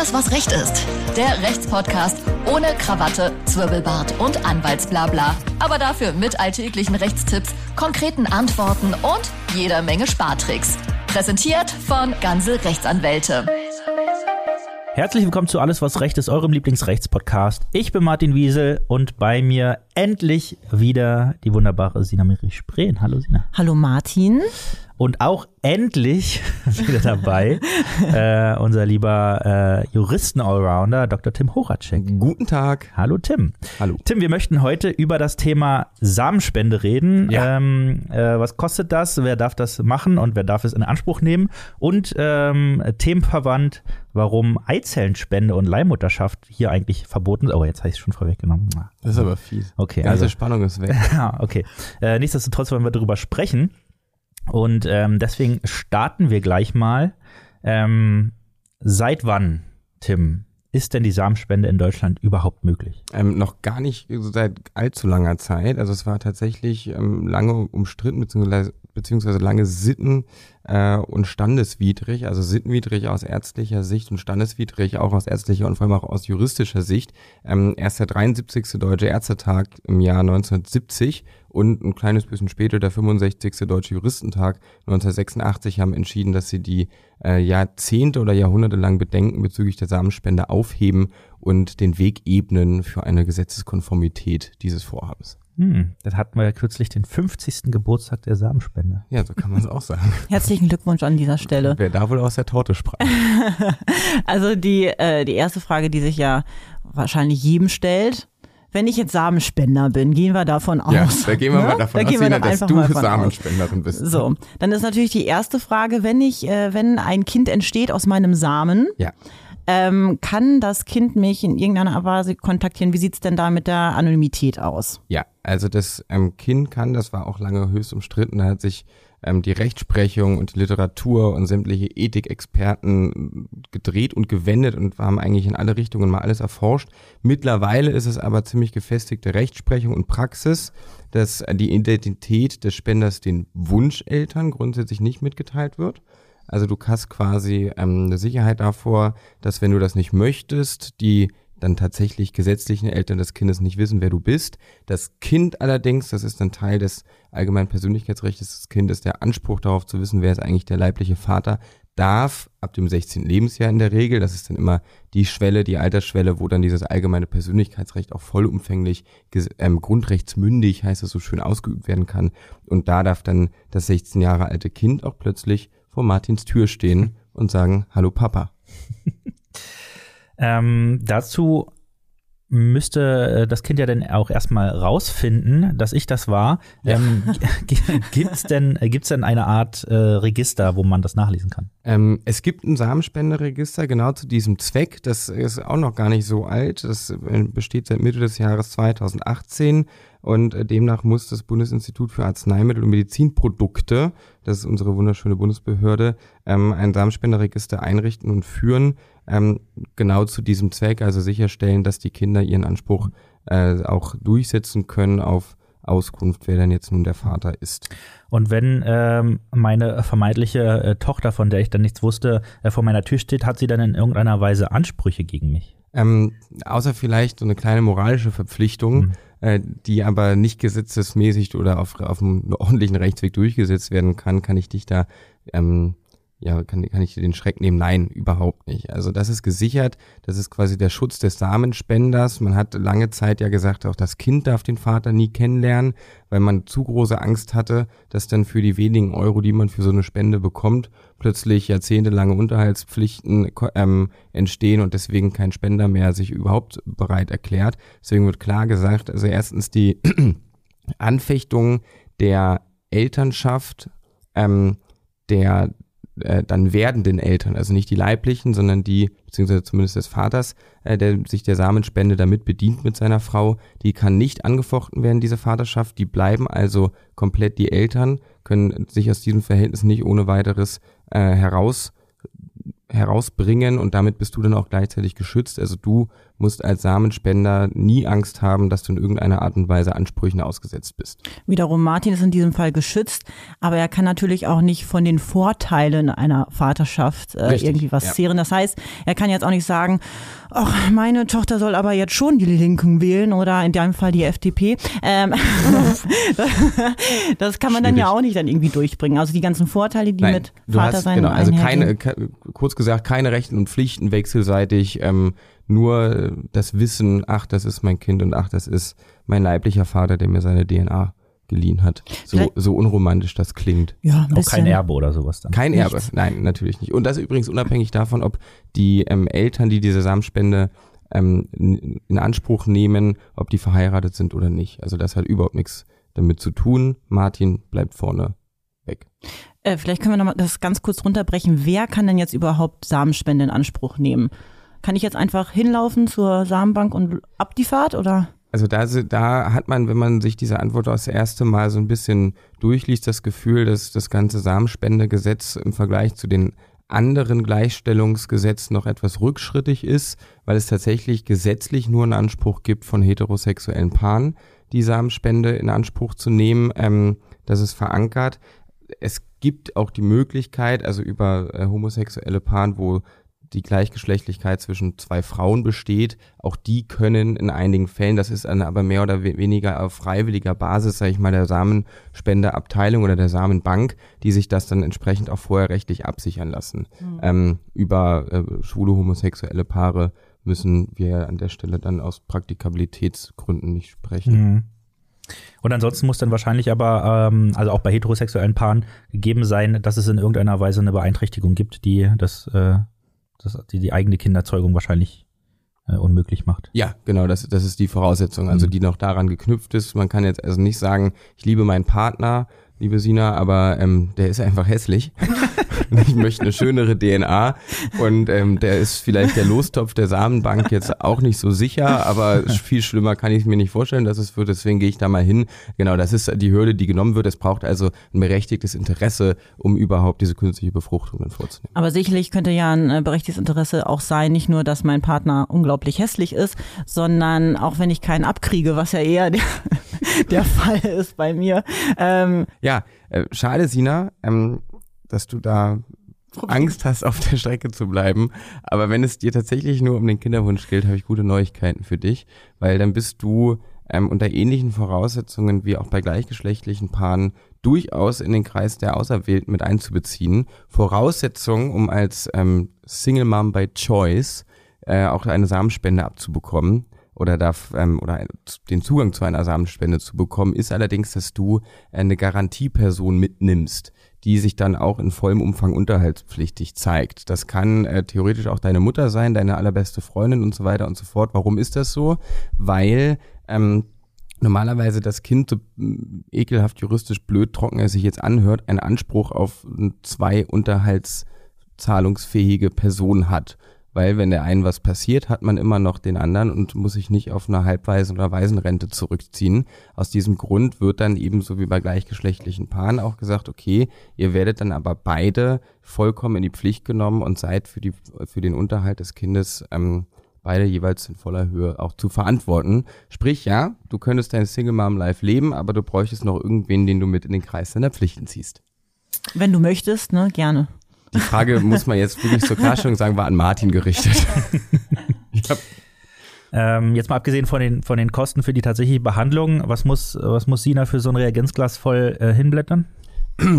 alles, was Recht ist. Der Rechtspodcast ohne Krawatte, Zwirbelbart und Anwaltsblabla. Aber dafür mit alltäglichen Rechtstipps, konkreten Antworten und jeder Menge Spartricks. Präsentiert von Ganze Rechtsanwälte. Herzlich willkommen zu Alles, was Recht ist, eurem Lieblingsrechtspodcast. Ich bin Martin Wiesel und bei mir endlich wieder die wunderbare Sina Miri Spreen. Hallo Sina. Hallo Martin. Und auch endlich wieder dabei äh, unser lieber äh, Juristen-Allrounder Dr. Tim Horacek. Guten Tag. Hallo Tim. Hallo. Tim, wir möchten heute über das Thema Samenspende reden. Ja. Ähm, äh, was kostet das? Wer darf das machen und wer darf es in Anspruch nehmen? Und ähm, themenverwandt, warum Eizellenspende und Leihmutterschaft hier eigentlich verboten sind. Oh, jetzt habe ich es schon vorweggenommen. Das ist aber fies. Okay, Die ganze also Spannung ist weg. ja, okay. Äh, nichtsdestotrotz wollen wir darüber sprechen. Und ähm, deswegen starten wir gleich mal. Ähm, seit wann, Tim, ist denn die Samenspende in Deutschland überhaupt möglich? Ähm, noch gar nicht seit allzu langer Zeit. Also es war tatsächlich ähm, lange umstritten, beziehungsweise, beziehungsweise lange sitten- äh, und standeswidrig. Also sittenwidrig aus ärztlicher Sicht und standeswidrig auch aus ärztlicher und vor allem auch aus juristischer Sicht. Ähm, erst der 73. Deutsche Ärztetag im Jahr 1970 und ein kleines bisschen später der 65. Deutsche Juristentag 1986 haben entschieden, dass sie die äh, Jahrzehnte oder Jahrhunderte lang Bedenken bezüglich der Samenspende aufheben und den Weg ebnen für eine Gesetzeskonformität dieses Vorhabens. Hm, das hatten wir ja kürzlich den 50. Geburtstag der Samenspende. Ja, so kann man es auch sagen. Herzlichen Glückwunsch an dieser Stelle. Wer da wohl aus der Torte sprach. Also die, äh, die erste Frage, die sich ja wahrscheinlich jedem stellt, wenn ich jetzt Samenspender bin, gehen wir davon aus. Ja, da gehen wir ne? mal davon Da aus, Sina, dass du aus. Samenspenderin bist. So, dann ist natürlich die erste Frage, wenn ich, äh, wenn ein Kind entsteht aus meinem Samen, Ja. ähm, kann das Kind mich in irgendeiner Weise kontaktieren? Wie sieht's denn da mit der Anonymität aus? Ja, also das ähm, Kind kann, das war auch lange höchst umstritten, da hat sich ähm, die Rechtsprechung und die Literatur und sämtliche Ethikexperten gedreht und gewendet und haben eigentlich in alle Richtungen mal alles erforscht. Mittlerweile ist es aber ziemlich gefestigte Rechtsprechung und Praxis, dass die Identität des Spenders den Wunscheltern grundsätzlich nicht mitgeteilt wird. Also du hast quasi ähm, eine Sicherheit davor, dass wenn du das nicht möchtest, die dann tatsächlich gesetzlichen Eltern des Kindes nicht wissen, wer du bist. Das Kind allerdings, das ist ein Teil des allgemeinen Persönlichkeitsrechts des Kindes, der Anspruch darauf zu wissen, wer ist eigentlich der leibliche Vater, darf ab dem 16. Lebensjahr in der Regel, das ist dann immer die Schwelle, die Altersschwelle, wo dann dieses allgemeine Persönlichkeitsrecht auch vollumfänglich ähm, grundrechtsmündig, heißt es so schön, ausgeübt werden kann. Und da darf dann das 16 Jahre alte Kind auch plötzlich vor Martins Tür stehen und sagen, hallo Papa. Ähm, dazu müsste äh, das Kind ja dann auch erstmal rausfinden, dass ich das war. Ähm, Gibt es denn, äh, gibt's denn eine Art äh, Register, wo man das nachlesen kann? Ähm, es gibt ein Samenspenderegister genau zu diesem Zweck. Das ist auch noch gar nicht so alt. Das äh, besteht seit Mitte des Jahres 2018 und äh, demnach muss das Bundesinstitut für Arzneimittel und Medizinprodukte, das ist unsere wunderschöne Bundesbehörde, ähm, ein Samenspenderegister einrichten und führen, ähm, genau zu diesem Zweck, also sicherstellen, dass die Kinder ihren Anspruch äh, auch durchsetzen können auf Auskunft, wer denn jetzt nun der Vater ist. Und wenn ähm, meine vermeintliche äh, Tochter, von der ich dann nichts wusste, äh, vor meiner Tür steht, hat sie dann in irgendeiner Weise Ansprüche gegen mich? Ähm, außer vielleicht so eine kleine moralische Verpflichtung, Mhm. Äh, die aber nicht gesetzesmäßig oder auf, auf einem ordentlichen Rechtsweg durchgesetzt werden kann, kann ich dich da, ähm, ja, kann, kann ich dir den Schreck nehmen? Nein, überhaupt nicht. Also das ist gesichert, das ist quasi der Schutz des Samenspenders. Man hat lange Zeit ja gesagt, auch das Kind darf den Vater nie kennenlernen, weil man zu große Angst hatte, dass dann für die wenigen Euro, die man für so eine Spende bekommt, plötzlich jahrzehntelange Unterhaltspflichten ähm, entstehen und deswegen kein Spender mehr sich überhaupt bereit erklärt. Deswegen wird klar gesagt, also erstens die Anfechtung der Elternschaft ähm, der äh, dann werdenden Eltern, also nicht die leiblichen, sondern die, beziehungsweise zumindest des Vaters, äh, der sich der Samenspende damit bedient mit seiner Frau, die kann nicht angefochten werden, diese Vaterschaft. Die bleiben also komplett die Eltern, können sich aus diesem Verhältnis nicht ohne weiteres äh, heraus herausbringen und damit bist du dann auch gleichzeitig geschützt. Also du musst als Samenspender nie Angst haben, dass du in irgendeiner Art und Weise Ansprüchen ausgesetzt bist. Wiederum Martin ist in diesem Fall geschützt, aber er kann natürlich auch nicht von den Vorteilen einer Vaterschaft äh, irgendwie was ja. zehren. Das heißt, er kann jetzt auch nicht sagen, ach, meine Tochter soll aber jetzt schon die Linken wählen oder in deinem Fall die FDP. Ähm, das kann man dann ja Schwierig. auch nicht dann irgendwie durchbringen. Also die ganzen Vorteile, die Nein, mit Vater hast, sein genau, also keine, kurz gesagt, keine Rechten und Pflichten wechselseitig, ähm, nur äh, das Wissen, ach, das ist mein Kind und ach, das ist mein leiblicher Vater, der mir seine DNA geliehen hat. So, so unromantisch das klingt. ja, ein Auch kein Erbe oder sowas dann. Kein Erbe, Nichts. nein, natürlich nicht. Und das übrigens unabhängig davon, ob die ähm, Eltern, die diese Samenspende ähm, in in Anspruch nehmen, ob die verheiratet sind oder nicht. Also das hat überhaupt nichts damit zu tun. Martin bleibt vorne weg. Äh, vielleicht können wir nochmal das ganz kurz runterbrechen. Wer kann denn jetzt überhaupt Samenspende in Anspruch nehmen? Kann ich jetzt einfach hinlaufen zur Samenbank und ab die Fahrt oder? Also da, da hat man, wenn man sich diese Antwort das erste Mal so ein bisschen durchliest, das Gefühl, dass das ganze Samenspendegesetz im Vergleich zu den anderen Gleichstellungsgesetzen noch etwas rückschrittig ist, weil es tatsächlich gesetzlich nur einen Anspruch gibt von heterosexuellen Paaren, die Samenspende in Anspruch zu nehmen. Ähm, das ist verankert. Es gibt auch die Möglichkeit, also über äh, homosexuelle Paaren, wo die Gleichgeschlechtlichkeit zwischen zwei Frauen besteht. Auch die können in einigen Fällen, das ist dann aber mehr oder we- weniger auf freiwilliger Basis, sage ich mal, der Samenspendeabteilung oder der Samenbank, die sich das dann entsprechend auch vorher rechtlich absichern lassen. Ähm, über äh, schwule, homosexuelle Paare müssen wir an der Stelle dann aus Praktikabilitätsgründen nicht sprechen. Mhm. Und ansonsten muss dann wahrscheinlich aber, ähm, also auch bei heterosexuellen Paaren, gegeben sein, dass es in irgendeiner Weise eine Beeinträchtigung gibt, die das, äh, das die, die eigene Kinderzeugung wahrscheinlich äh, unmöglich macht. Ja, genau, das, das ist die Voraussetzung, also Mhm. die noch daran geknüpft ist. Man kann jetzt also nicht sagen, ich liebe meinen Partner, liebe Sina, aber ähm, der ist einfach hässlich. ich möchte eine schönere DNA und ähm, der ist vielleicht der Lostopf der Samenbank jetzt auch nicht so sicher, aber viel schlimmer kann ich mir nicht vorstellen, dass es wird. Deswegen gehe ich da mal hin. Genau, das ist die Hürde, die genommen wird. Es braucht also ein berechtigtes Interesse, um überhaupt diese künstliche Befruchtung dann vorzunehmen. Aber sicherlich könnte ja ein äh, berechtigtes Interesse auch sein, nicht nur, dass mein Partner unglaublich hässlich ist, sondern auch wenn ich keinen abkriege, was ja eher der, der Fall ist bei mir. Ähm, Ja, äh, schade, Sina, ähm, dass du da Angst hast, auf der Strecke zu bleiben. Aber wenn es dir tatsächlich nur um den Kinderwunsch gilt, habe ich gute Neuigkeiten für dich, weil dann bist du ähm, unter ähnlichen Voraussetzungen wie auch bei gleichgeschlechtlichen Paaren durchaus in den Kreis der Auserwählten mit einzubeziehen. Voraussetzung, um als ähm, Single Mom by Choice äh, auch eine Samenspende abzubekommen oder darf ähm, oder den Zugang zu einer Samenspende zu bekommen, ist allerdings, dass du eine Garantieperson mitnimmst, die sich dann auch in vollem Umfang unterhaltspflichtig zeigt. Das kann äh, theoretisch auch deine Mutter sein, deine allerbeste Freundin und so weiter und so fort. Warum ist das so? Weil ähm, normalerweise das Kind, so mm, ekelhaft juristisch blöd trocken es sich jetzt anhört, einen Anspruch auf mm, zwei unterhaltszahlungsfähige Personen hat. Weil wenn der einen was passiert, hat man immer noch den anderen und muss sich nicht auf eine Halbwaisen- oder Waisenrente zurückziehen. Aus diesem Grund wird dann ebenso wie bei gleichgeschlechtlichen Paaren auch gesagt, okay, ihr werdet dann aber beide vollkommen in die Pflicht genommen und seid für, die, für den Unterhalt des Kindes ähm, beide jeweils in voller Höhe auch zu verantworten. Sprich, ja, du könntest dein Single Mom Life leben, aber du bräuchtest noch irgendwen, den du mit in den Kreis deiner Pflichten ziehst. wenn du möchtest, ne, gerne. Die Frage muss man jetzt wirklich zur Klarstellung sagen, war an Martin gerichtet. ich glaub, Ähm, jetzt mal abgesehen von den, von den Kosten für die tatsächliche Behandlung, was muss, was muss Sina für so ein Reagenzglas voll äh, hinblättern?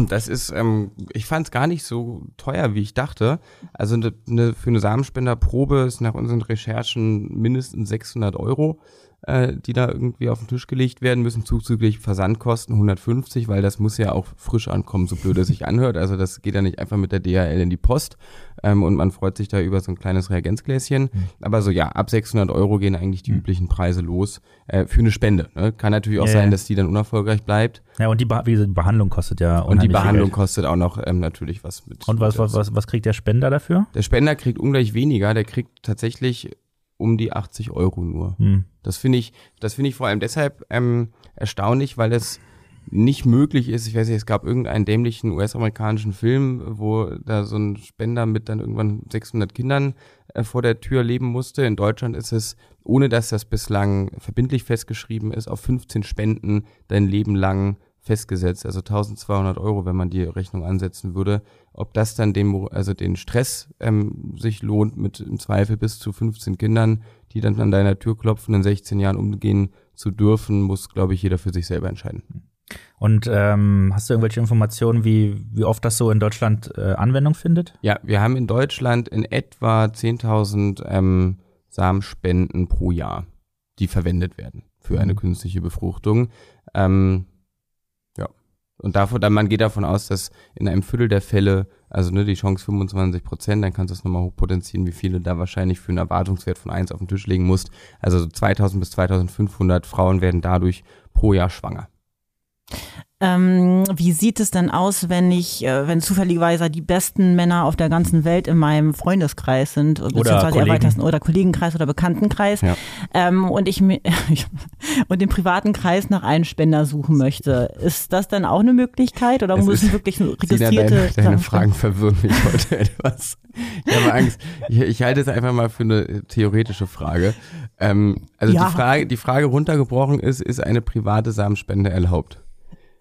das ist, ähm, ich fand es gar nicht so teuer, wie ich dachte. Also ne, ne, für eine Samenspenderprobe ist nach unseren Recherchen mindestens 600 Euro, äh, die da irgendwie auf den Tisch gelegt werden müssen, zuzüglich Versandkosten 150, weil das muss ja auch frisch ankommen, so blöd es sich anhört. Also das geht ja nicht einfach mit der DHL in die Post ähm, und man freut sich da über so ein kleines Reagenzgläschen. Aber so ja, ab 600 Euro gehen eigentlich die üblichen Preise los äh, für eine Spende. Ne? Kann natürlich auch Ja, sein, ja. dass die dann unerfolgreich bleibt. Ja, und die, Be wie gesagt, die Behandlung kostet ja Und die Behandlung Geld. kostet auch noch ähm, natürlich was mit. Und was, was, was, was kriegt der Spender dafür? Der Spender kriegt ungleich weniger, der kriegt tatsächlich um die 80 Euro nur. Hm. Das finde ich, das finde ich vor allem deshalb ähm, erstaunlich, weil es nicht möglich ist. Ich weiß nicht, es gab irgendeinen dämlichen US-amerikanischen Film, wo da so ein Spender mit dann irgendwann 600 Kindern äh, vor der Tür leben musste. In Deutschland ist es, ohne dass das bislang verbindlich festgeschrieben ist, auf 15 Spenden dein Leben lang festgesetzt, also 1200 Euro, wenn man die Rechnung ansetzen würde. Ob das dann den, also den Stress ähm, sich lohnt, mit im Zweifel bis zu 15 Kindern, die dann an deiner Tür klopfen, in 16 Jahren umgehen zu dürfen, muss, glaube ich, jeder für sich selber entscheiden. Und ähm, hast du irgendwelche Informationen, wie, wie oft das so in Deutschland äh, Anwendung findet? Ja, wir haben in Deutschland in etwa 10.000 ähm, Samenspenden pro Jahr, die verwendet werden für eine Mhm. künstliche Befruchtung. Ähm. Und davon, dann, man geht davon aus, dass in einem Viertel der Fälle, also ne, die Chance 25 Prozent, dann kannst du es nochmal hochpotenzieren, wie viele da wahrscheinlich für einen Erwartungswert von 1 auf den Tisch legen musst. Also so 2000 bis 2500 Frauen werden dadurch pro Jahr schwanger. Ähm, wie sieht es denn aus, wenn ich, äh, wenn zufälligerweise die besten Männer auf der ganzen Welt in meinem Freundeskreis sind, beziehungsweise Kollegen. erweiterten oder Kollegenkreis oder Bekanntenkreis, Ja. ähm, und ich und im privaten Kreis nach einem Spender suchen möchte, ist das dann auch eine Möglichkeit oder Es müssen wirklich Sina, registrierte deine, deine Sachen Fragen verwirren mich heute etwas. Ich habe Angst. Ich, ich halte es einfach mal für eine theoretische Frage. Ähm, also Ja. die Frage, die Frage runtergebrochen ist, ist eine private Samenspende erlaubt?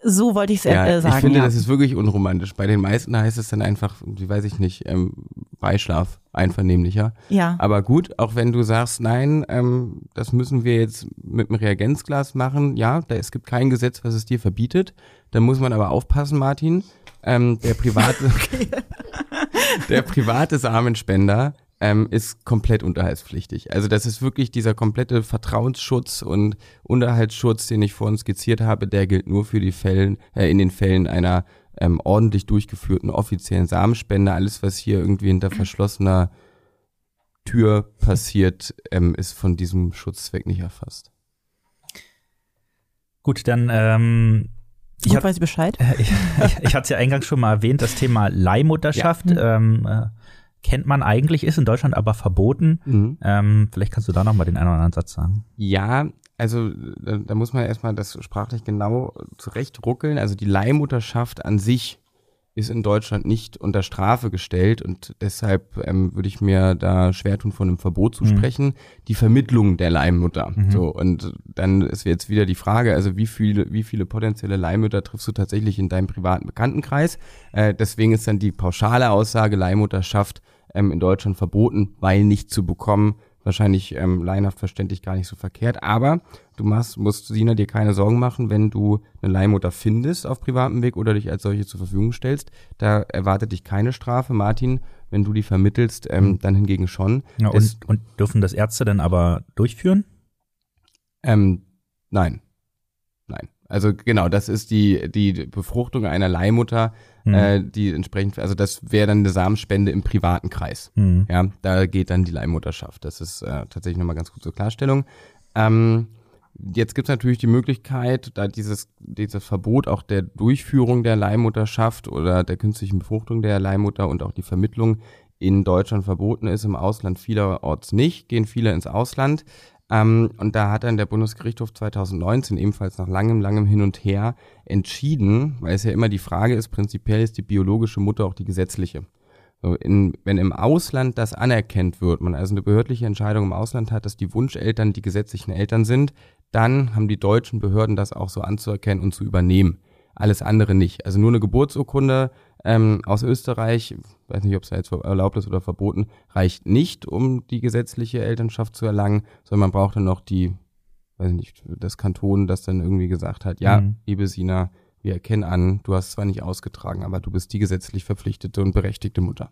So wollte ich es Ja, äh, sagen. ich finde, ja. das ist wirklich unromantisch. Bei den meisten heißt es dann einfach, wie weiß ich nicht, ähm, Beischlaf, einvernehmlicher. ja. Aber gut, auch wenn du sagst, nein, ähm, das müssen wir jetzt mit dem Reagenzglas machen, ja, da, es gibt kein Gesetz, was es dir verbietet. Da muss man aber aufpassen, Martin. Ähm, der private, der private Samenspender ähm, ist komplett unterhaltspflichtig. Also das ist wirklich dieser komplette Vertrauensschutz und Unterhaltsschutz, den ich vorhin skizziert habe, der gilt nur für die Fällen, äh, in den Fällen einer ähm, ordentlich durchgeführten offiziellen Samenspende. Alles, was hier irgendwie hinter verschlossener Tür passiert, ähm, ist von diesem Schutzzweck nicht erfasst. Gut, dann ähm, ich Gut, hab- weiß ich Bescheid. ich, ich, ich hatte es ja eingangs schon mal erwähnt, das Thema Leihmutterschaft ähm, äh, kennt man eigentlich, ist in Deutschland aber verboten. Ähm, vielleicht kannst du da noch mal den einen oder anderen Satz sagen. Ja, also da, da muss man erstmal das sprachlich genau zurechtruckeln. Also die Leihmutterschaft an sich ist in Deutschland nicht unter Strafe gestellt und deshalb ähm, würde ich mir da schwer tun, von einem Verbot zu Mhm. sprechen. Die Vermittlung der Leihmutter. Mhm. So, und dann ist jetzt wieder die Frage, also wie viele, wie viele potenzielle Leihmütter triffst du tatsächlich in deinem privaten Bekanntenkreis? Äh, deswegen ist dann die pauschale Aussage, Leihmutterschaft ähm, in Deutschland verboten, weil nicht zu bekommen. Wahrscheinlich ähm, laienhaft verständlich gar nicht so verkehrt. Aber du machst, musst Sina dir keine Sorgen machen, wenn du eine Leihmutter findest auf privatem Weg oder dich als solche zur Verfügung stellst. Da erwartet dich keine Strafe. Martin, wenn du die vermittelst, ähm, dann hingegen schon. Ja, Es- und, und dürfen das Ärzte dann aber durchführen? Ähm, nein. Also genau, das ist die, die Befruchtung einer Leihmutter, Hm. äh, die entsprechend, also das wäre dann eine Samenspende im privaten Kreis. Hm. Ja, da geht dann die Leihmutterschaft. Das ist äh, tatsächlich nochmal ganz gut zur Klarstellung. Ähm, jetzt gibt's natürlich die Möglichkeit, da dieses, dieses Verbot auch der Durchführung der Leihmutterschaft oder der künstlichen Befruchtung der Leihmutter und auch die Vermittlung in Deutschland verboten ist, im Ausland vielerorts nicht, gehen viele ins Ausland. Ähm, und da hat dann der Bundesgerichtshof 2019 ebenfalls nach langem, langem Hin und Her entschieden, weil es ja immer die Frage ist, prinzipiell ist die biologische Mutter auch die gesetzliche. So, in, wenn im Ausland das anerkannt wird, man also eine behördliche Entscheidung im Ausland hat, dass die Wunscheltern die gesetzlichen Eltern sind, dann haben die deutschen Behörden das auch so anzuerkennen und zu übernehmen. Alles andere nicht. Also nur eine Geburtsurkunde ähm, aus Österreich, weiß nicht, ob es da jetzt erlaubt ist oder verboten, reicht nicht, um die gesetzliche Elternschaft zu erlangen, sondern man braucht dann noch die, weiß nicht, das Kanton, das dann irgendwie gesagt hat, ja, Mhm. liebe Sina, wir erkennen an, du hast zwar nicht ausgetragen, aber du bist die gesetzlich verpflichtete und berechtigte Mutter.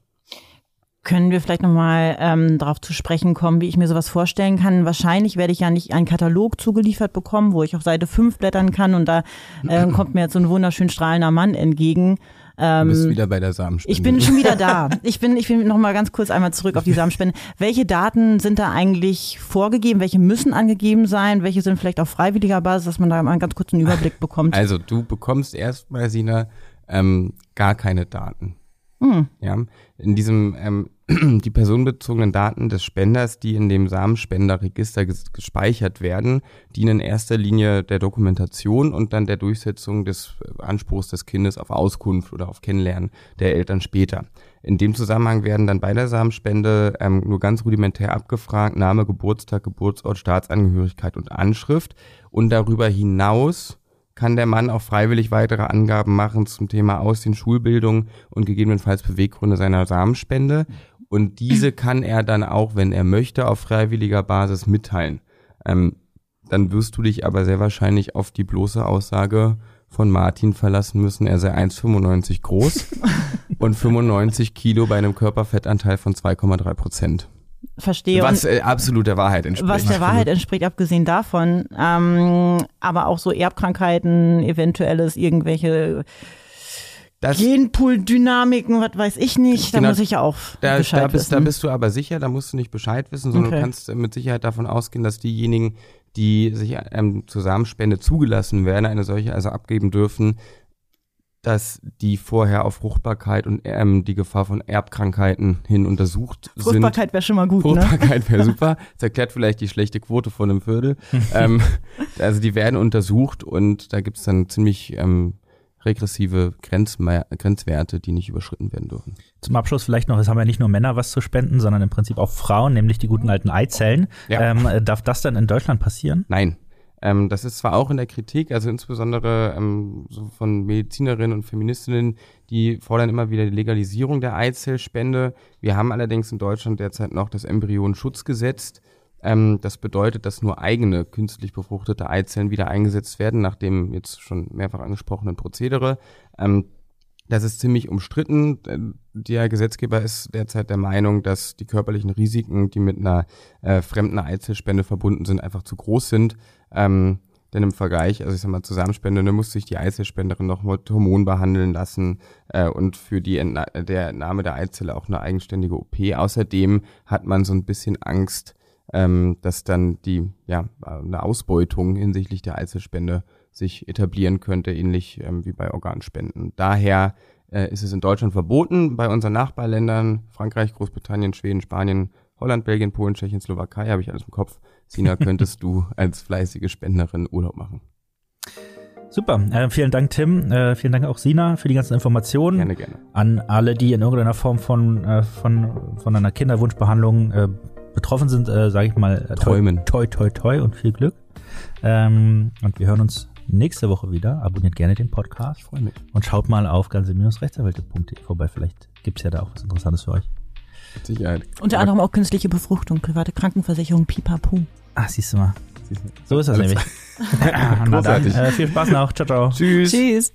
Können wir vielleicht nochmal ähm, darauf zu sprechen kommen, wie ich mir sowas vorstellen kann? Wahrscheinlich werde ich ja nicht einen Katalog zugeliefert bekommen, wo ich auf Seite 5 blättern kann und da äh, kommt mir jetzt so ein wunderschön strahlender Mann entgegen. Du bist wieder bei der Samenspende. Ähm, Ich bin schon wieder da. Ich bin, ich bin noch mal ganz kurz einmal zurück auf die Samenspende. Welche Daten sind da eigentlich vorgegeben? Welche müssen angegeben sein? Welche sind vielleicht auf freiwilliger Basis, dass man da mal einen ganz kurzen Überblick bekommt? Also du bekommst erstmal, Sina, ähm, gar keine Daten. Hm. Ja, in diesem ähm, die personenbezogenen Daten des Spenders, die in dem Samenspenderregister ges gespeichert werden, dienen in erster Linie der Dokumentation und dann der Durchsetzung des äh, Anspruchs des Kindes auf Auskunft oder auf Kennenlernen der Eltern später. In dem Zusammenhang werden dann bei der Samenspende ähm, nur ganz rudimentär abgefragt, Name, Geburtstag, Geburtsort, Staatsangehörigkeit und Anschrift. Und darüber hinaus kann der Mann auch freiwillig weitere Angaben machen zum Thema Aussehen, Schulbildung und gegebenenfalls Beweggründe seiner Samenspende. Und diese kann er dann auch, wenn er möchte, auf freiwilliger Basis mitteilen. Ähm, dann wirst du dich aber sehr wahrscheinlich auf die bloße Aussage von Martin verlassen müssen, er sei 1,95 groß und 95 Kilo bei einem Körperfettanteil von 2,3 Prozent. Verstehe. Was äh, absolut der Wahrheit entspricht. was der Wahrheit entspricht, abgesehen davon. Ähm, aber auch so Erbkrankheiten, eventuelles irgendwelche Das, Genpool-Dynamiken, was weiß ich nicht. Da Genau. muss ich ja auch da, Bescheid da, bist, da wissen. bist du aber sicher, da musst du nicht Bescheid wissen, sondern Okay. du kannst mit Sicherheit davon ausgehen, dass diejenigen, die sich ähm, zur Samenspende zugelassen werden, eine solche also abgeben dürfen, dass die vorher auf Fruchtbarkeit und ähm, die Gefahr von Erbkrankheiten hin untersucht sind. Fruchtbarkeit wäre schon mal gut, ne? Fruchtbarkeit wäre super. Das erklärt vielleicht die schlechte Quote von einem Viertel. ähm, also die werden untersucht und da gibt's dann ziemlich ähm, regressive Grenzme Grenzwerte, die nicht überschritten werden dürfen. Zum Abschluss vielleicht noch, es haben ja nicht nur Männer was zu spenden, sondern im Prinzip auch Frauen, nämlich die guten alten Eizellen. Ja. Ähm, äh, darf das dann in Deutschland passieren? Nein. Ähm, das ist zwar auch in der Kritik, also insbesondere ähm, so von Medizinerinnen und Feministinnen, die fordern immer wieder die Legalisierung der Eizellspende. Wir haben allerdings in Deutschland derzeit noch das Embryonenschutzgesetz. Ähm, das bedeutet, dass nur eigene künstlich befruchtete Eizellen wieder eingesetzt werden, nach dem jetzt schon mehrfach angesprochenen Prozedere. Ähm, das ist ziemlich umstritten. Äh, Der Gesetzgeber ist derzeit der Meinung, dass die körperlichen Risiken, die mit einer äh, fremden Eizellspende verbunden sind, einfach zu groß sind. Ähm, denn im Vergleich, also ich sag mal, Zusammenspende, ne, muss sich die Eizellspenderin noch mit Hormon behandeln lassen äh, und für die Entna der Entnahme der Eizelle auch eine eigenständige OP. Außerdem hat man so ein bisschen Angst, ähm, dass dann die, ja, eine Ausbeutung hinsichtlich der Eizellspende sich etablieren könnte, ähnlich ähm, wie bei Organspenden. Daher äh, ist es in Deutschland verboten, bei unseren Nachbarländern, Frankreich, Großbritannien, Schweden, Spanien, Holland, Belgien, Polen, Tschechien, Slowakei, habe ich alles im Kopf. Sina, könntest du als fleißige Spenderin Urlaub machen? Super. Äh, vielen Dank, Tim. Äh, vielen Dank auch Sina für die ganzen Informationen. Gerne, gerne. An alle, die in irgendeiner Form von, äh, von, von einer Kinderwunschbehandlung äh, betroffen sind, äh, sage ich mal, äh, toi, Träumen. toi, toi, toi und viel Glück. Ähm, und wir hören uns nächste Woche wieder. Abonniert gerne den Podcast Ich freue mich. und schaut mal auf ganze-rechtsanwälte.de vorbei. Vielleicht gibt's ja da auch was Interessantes für euch. Mit Sicherheit. Unter anderem auch künstliche Befruchtung, private Krankenversicherung, pipapo. Ah, siehst du mal. So ist das Alles nämlich. Na dann, Großartig. äh, viel Spaß noch. Ciao, ciao. Tschüss. Tschüss.